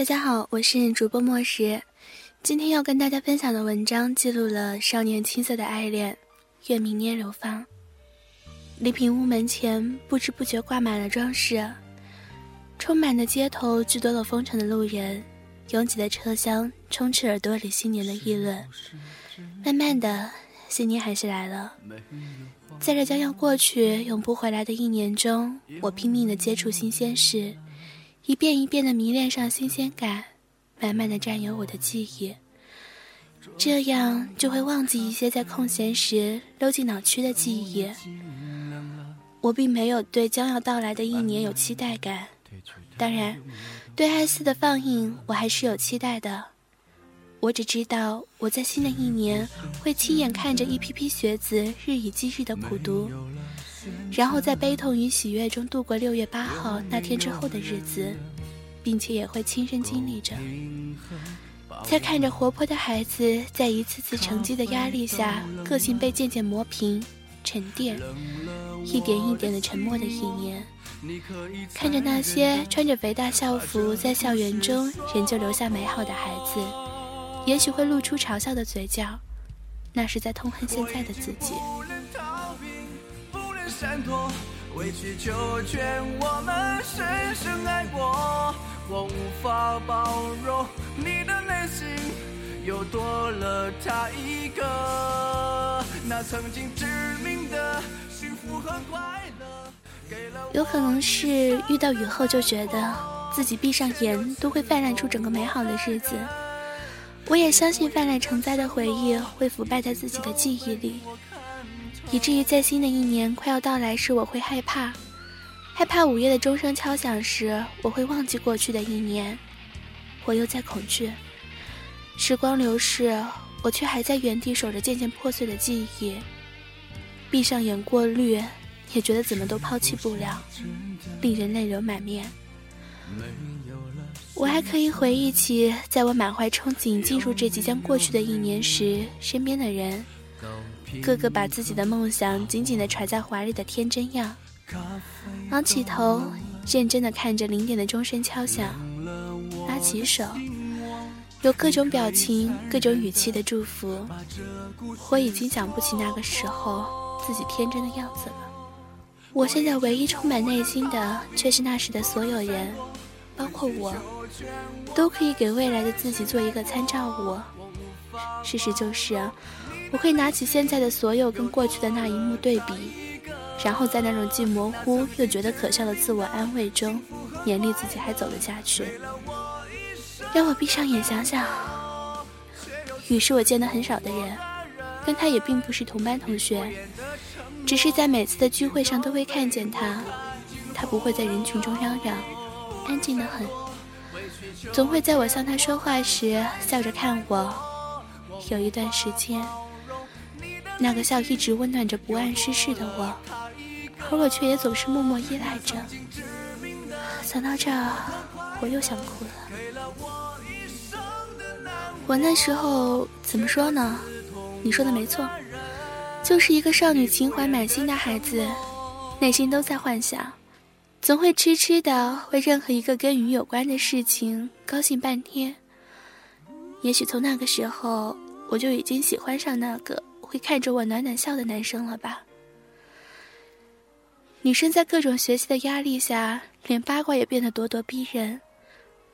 大家好，我是主播莫石。今天要跟大家分享的文章，记录了少年青涩的爱恋，月明烟流芳。礼品屋门前不知不觉挂满了装饰，充满的街头聚多了风尘的路人，拥挤的车厢充斥耳朵里新年的议论。慢慢的，新年还是来了，在这将要过去、永不回来的一年中，我拼命的接触新鲜事，一遍一遍的迷恋上新鲜感。慢慢的占有我的记忆，这样就会忘记一些在空闲时溜进脑区的记忆。我并没有对将要到来的一年有期待感，当然，对《爱四》的放映我还是有期待的。我只知道我在新的一年会亲眼看着一批批学子日以继日的苦读，然后在悲痛与喜悦中度过六月八号那天之后的日子。并且也会亲身经历着，在看着活泼的孩子在一次次成绩的压力下，个性被渐渐磨平、沉淀，一点一点的沉默的一年；看着那些穿着肥大校服在校园中仍旧留下美好的孩子，也许会露出嘲笑的嘴角，那是在痛恨现在的自己。委曲求全，我们深深爱过。我无法包容你的内心又多了他一个。那曾经致命的幸福和快乐，有可能是遇到雨后就觉得自己闭上眼都会泛滥出整个美好的日子。我也相信泛滥成灾的回忆会腐败在自己的记忆里。以至于在新的一年快要到来时，我会害怕，害怕午夜的钟声敲响时，我会忘记过去的一年。我又在恐惧，时光流逝，我却还在原地守着渐渐破碎的记忆。闭上眼过滤，也觉得怎么都抛弃不了，令人泪流满面。我还可以回忆起，在我满怀憧憬进入这即将过去的一年时，身边的人。个个把自己的梦想紧紧地揣在怀里的天真样，昂起头，认真地看着零点的钟声敲响，拉起手，有各种表情、各种语气的祝福。我已经想不起那个时候自己天真的样子了。我现在唯一充满内心的，却是那时的所有人，包括我，都可以给未来的自己做一个参照物。事实就是。我会拿起现在的所有跟过去的那一幕对比，然后在那种既模糊又觉得可笑的自我安慰中，勉励自己还走了下去。让我闭上眼想想，雨是我见的很少的人，跟他也并不是同班同学，只是在每次的聚会上都会看见他。他不会在人群中嚷嚷，安静的很，总会在我向他说话时笑着看我。有一段时间。那个笑一直温暖着不谙世事的我，而我却也总是默默依赖着。想到这儿，我又想哭了。我那时候怎么说呢？你说的没错，就是一个少女情怀满心的孩子，内心都在幻想，总会痴痴的为任何一个跟鱼有关的事情高兴半天。也许从那个时候，我就已经喜欢上那个。会看着我暖暖笑的男生了吧？女生在各种学习的压力下，连八卦也变得咄咄逼人，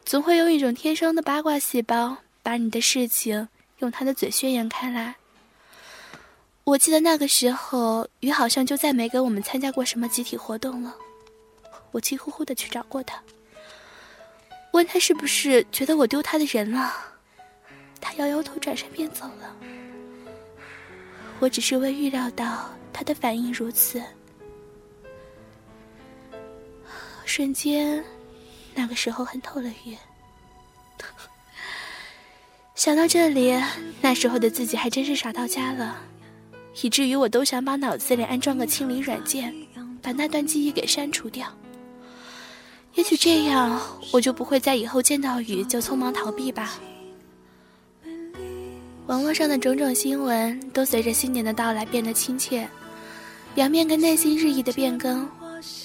总会用一种天生的八卦细胞，把你的事情用他的嘴宣扬开来。我记得那个时候，鱼好像就再没跟我们参加过什么集体活动了。我气呼呼的去找过他，问他是不是觉得我丢他的人了，他摇摇头，转身便走了。我只是未预料到他的反应如此。瞬间，那个时候恨透了晕。想到这里，那时候的自己还真是傻到家了，以至于我都想把脑子里安装个清理软件，把那段记忆给删除掉。也许这样，我就不会在以后见到雨就匆忙逃避吧。网络上的种种新闻都随着新年的到来变得亲切，表面跟内心日益的变更。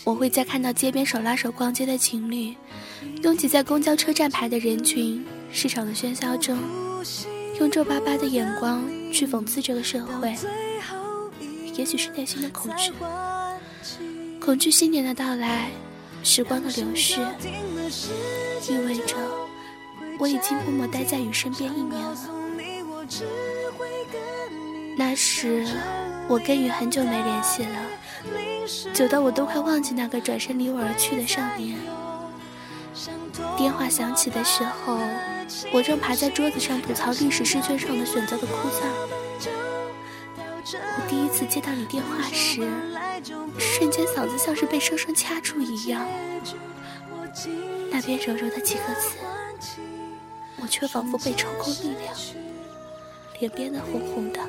我会在看到街边手拉手逛街的情侣，拥挤在公交车站牌的人群，市场的喧嚣中，用皱巴巴的眼光去讽刺这个社会。也许是内心的恐惧，恐惧新年的到来，时光的流逝，意味着我已经默默待在雨身边一年了。那时，我跟雨很久没联系了。久到我都快忘记那个转身离我而去的少年。电话响起的时候，我正趴在桌子上吐槽历史试卷上的选择的枯燥。我第一次接到你电话时，瞬间嗓子像是被生生掐住一样。那边柔柔的几个字，我却仿佛被抽空力量，脸变得红红的，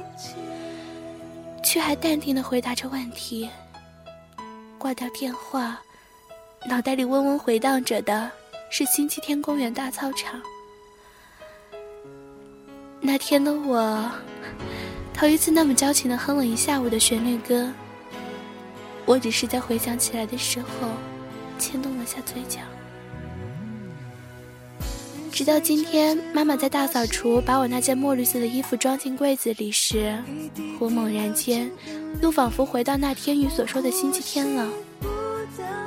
却还淡定的回答着问题。挂掉电话，脑袋里嗡嗡回荡着的是星期天公园大操场。那天的我，头一次那么矫情的哼了一下午的旋律歌。我只是在回想起来的时候，牵动了下嘴角。直到今天，妈妈在大扫除，把我那件墨绿色的衣服装进柜子里时，我猛然间。又仿佛回到那天雨所说的星期天了。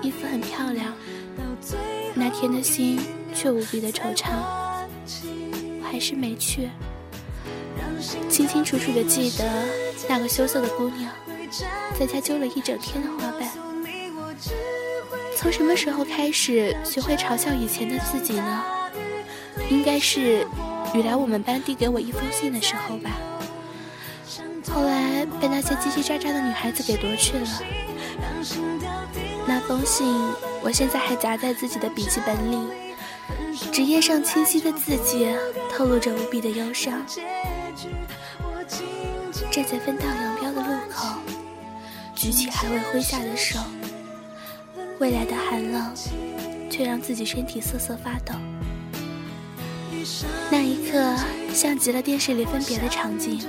衣服很漂亮，那天的心却无比的惆怅。我还是没去。清清楚楚的记得那个羞涩的姑娘，在家揪了一整天的花瓣。从什么时候开始学会嘲笑以前的自己呢？应该是雨来我们班递给我一封信的时候吧。后来被那些叽叽喳喳的女孩子给夺去了。那封信，我现在还夹在自己的笔记本里，纸页上清晰的字迹透露着无比的忧伤。站在分道扬镳的路口，举起还未挥下的手，未来的寒冷却让自己身体瑟瑟发抖。那一刻，像极了电视里分别的场景。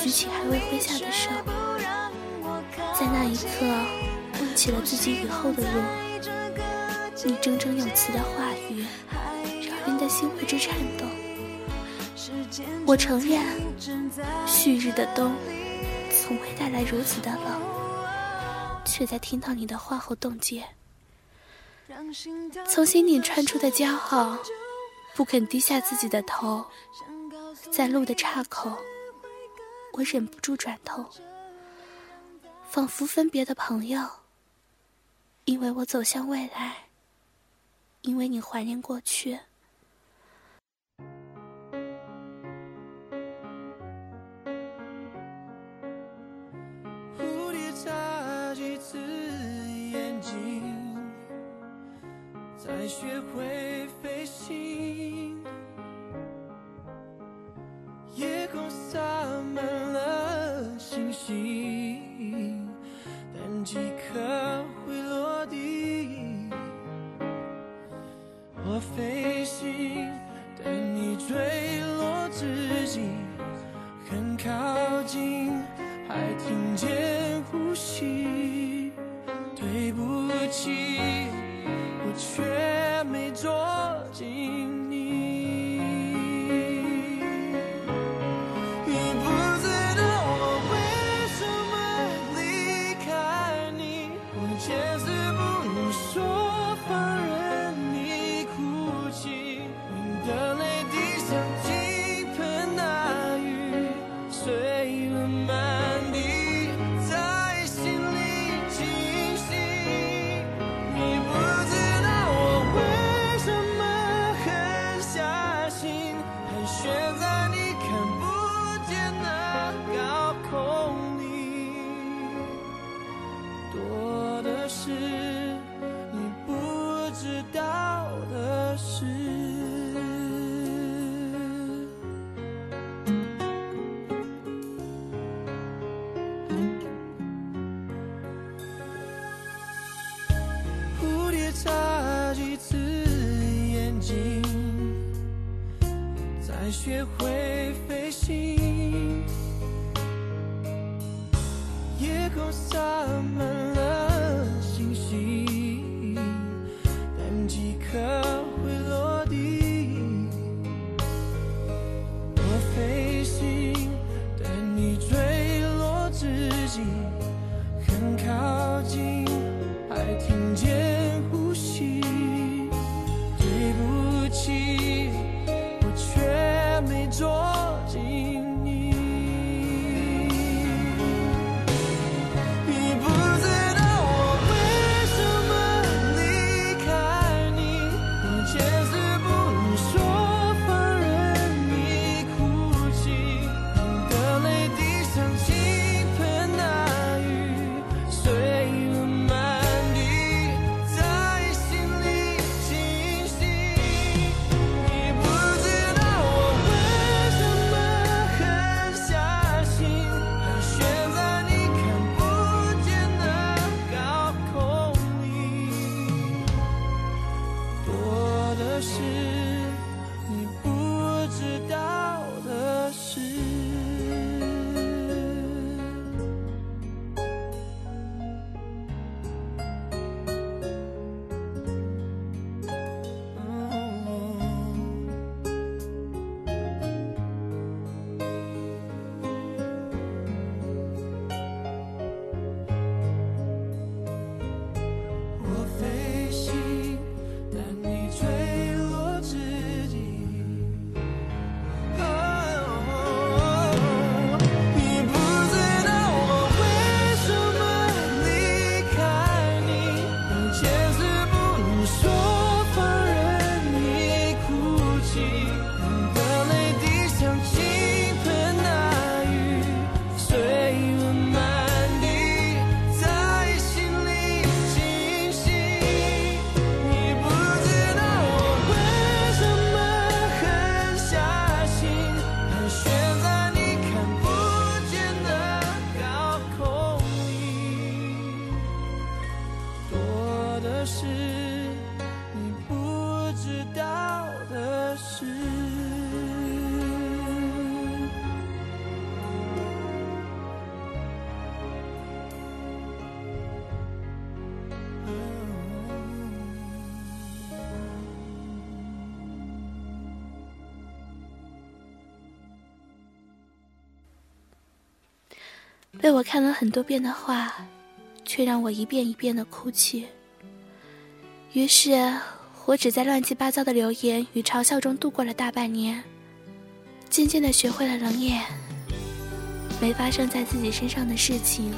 举起还未挥下的手，在那一刻，问起了自己以后的路。你铮铮有词的话语，让人的心为之颤抖。我承认，旭日的冬，从未带来如此的冷，却在听到你的话后冻结。从心底窜出的骄傲，不肯低下自己的头，在路的岔口。我忍不住转头，仿佛分别的朋友。因为我走向未来，因为你怀念过去。才学会飞行。夜空洒满了星星，但几颗会落地。我飞行，等你坠落之际，眨几次眼睛，才学会飞行。夜空洒满被我看了很多遍的话，却让我一遍一遍的哭泣。于是，我只在乱七八糟的留言与嘲笑中度过了大半年，渐渐的学会了冷眼。没发生在自己身上的事情，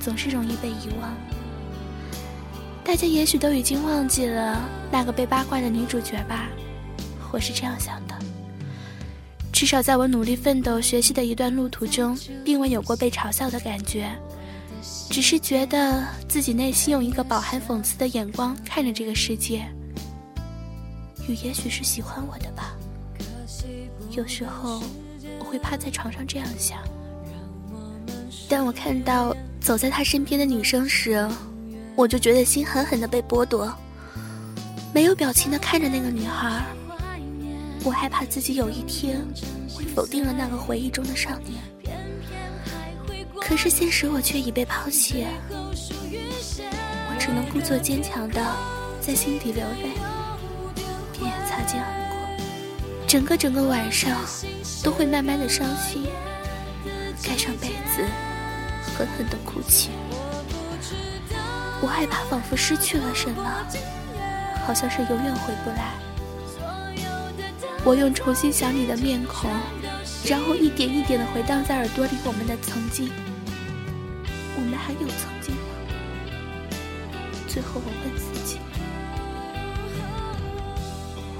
总是容易被遗忘。大家也许都已经忘记了那个被八卦的女主角吧，我是这样想的。至少在我努力奋斗学习的一段路途中，并未有过被嘲笑的感觉，只是觉得自己内心用一个饱含讽刺的眼光看着这个世界，雨也许是喜欢我的吧。有时候我会趴在床上这样想。当我看到走在他身边的女生时，我就觉得心狠狠的被剥夺，没有表情的看着那个女孩。我害怕自己有一天会否定了那个回忆中的少年，可是现实我却已被抛弃，我只能故作坚强的在心底流泪，便也擦肩而过。整个整个晚上都会慢慢的伤心，盖上被子，狠狠的哭泣。我害怕仿佛失去了什么，好像是永远回不来。我用重新想你的面孔，然后一点一点的回荡在耳朵里我们的曾经。我们还有曾经吗？最后我问自己。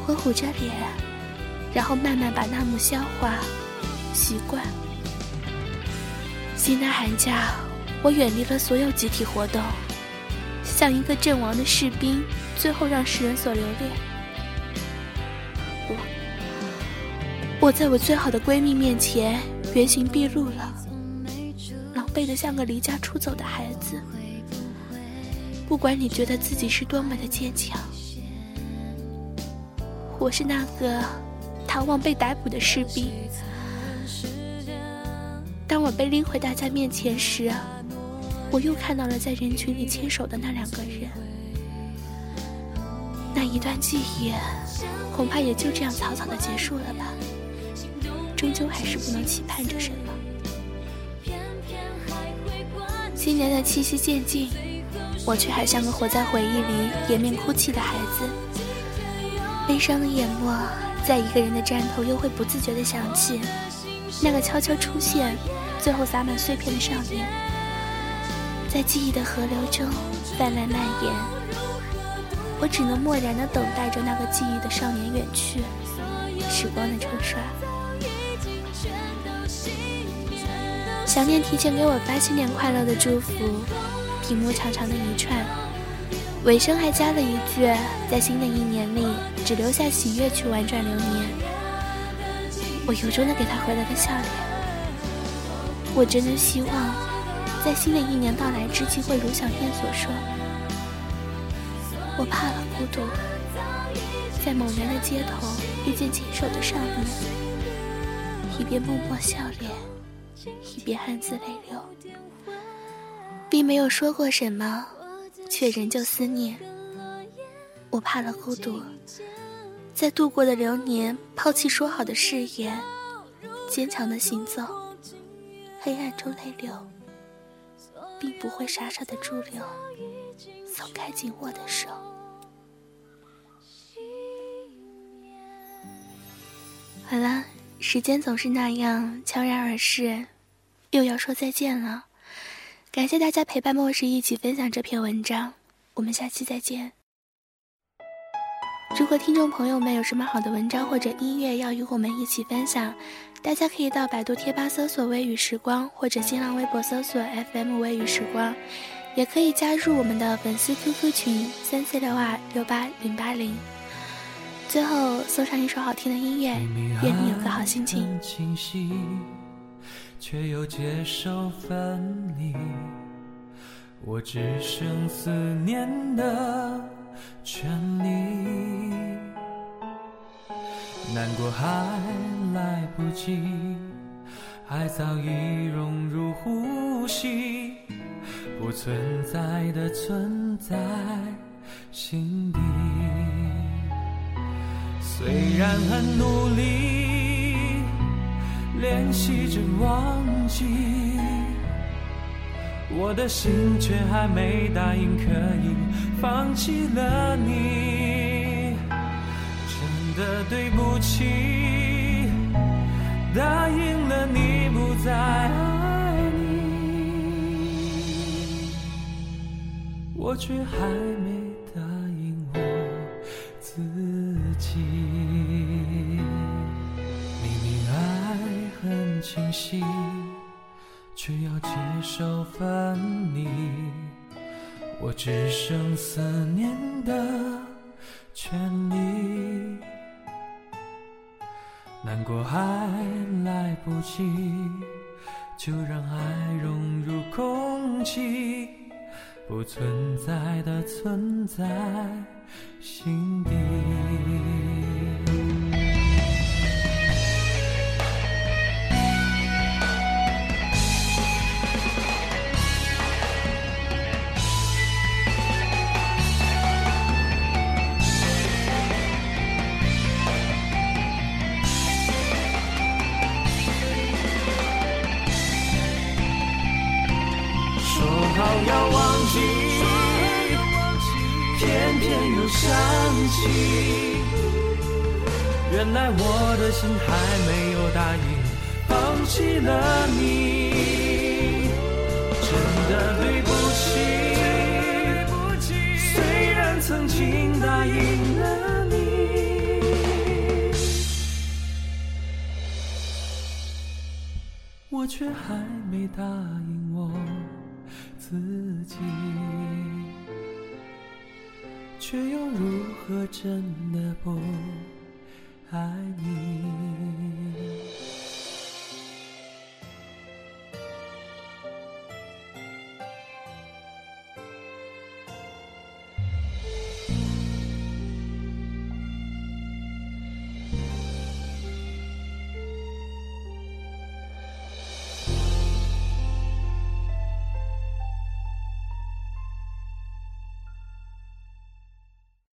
我捂着脸，然后慢慢把那幕消化、习惯。新的寒假，我远离了所有集体活动，像一个阵亡的士兵，最后让世人所留恋。我在我最好的闺蜜面前原形毕露了，狼狈的像个离家出走的孩子。不管你觉得自己是多么的坚强，我是那个逃亡被逮捕的士兵。当我被拎回大家面前时，我又看到了在人群里牵手的那两个人。那一段记忆，恐怕也就这样草草的结束了吧。终究还是不能期盼着什么。新年的气息渐近。我却还像个活在回忆里掩面哭泣的孩子，悲伤的眼眸，在一个人的站头，又会不自觉地想起那个悄悄出现，最后洒满碎片的少年，在记忆的河流中泛滥蔓延。我只能默然地等待着那个记忆的少年远去，时光的冲刷。想念提前给我发新年快乐的祝福。屏幕长长的一串，尾声还加了一句：“在新的一年里，只留下喜悦去婉转流年。”我由衷的给他回了个笑脸。我真的希望，在新的一年到来之际，会如小燕所说：“我怕了孤独，在某年的街头遇见牵手的少年，一边默默笑脸，一边暗自泪流。”并没有说过什么，却仍旧思念。我怕了孤独，在度过的流年，抛弃说好的誓言，坚强的行走，黑暗中泪流，并不会傻傻的驻留，松开紧握的手。好了，时间总是那样悄然而逝，又要说再见了。感谢大家陪伴末世一起分享这篇文章，我们下期再见。如果听众朋友们有什么好的文章或者音乐要与我们一起分享，大家可以到百度贴吧搜索“微雨时光”或者新浪微博搜索 “FM 微雨时光”，也可以加入我们的粉丝 QQ 群三四六二六八零八零。最后送上一首好听的音乐，愿你有个好心情。却又接受分离，我只剩思念的权利。难过还来不及，爱早已融入呼吸，不存在的存在心底。虽然很努力。练习着忘记，我的心却还没答应可以放弃了你。真的对不起，答应了你不再爱你，我却还没清晰，却要接受分离。我只剩思念的权利。难过还来不及，就让爱融入空气，不存在的存在心底。又想起。原来我的心还没有答应放弃了你，真的对不起。虽然曾经答应了你，我却还没答应我。自己。却又如何真的不爱你？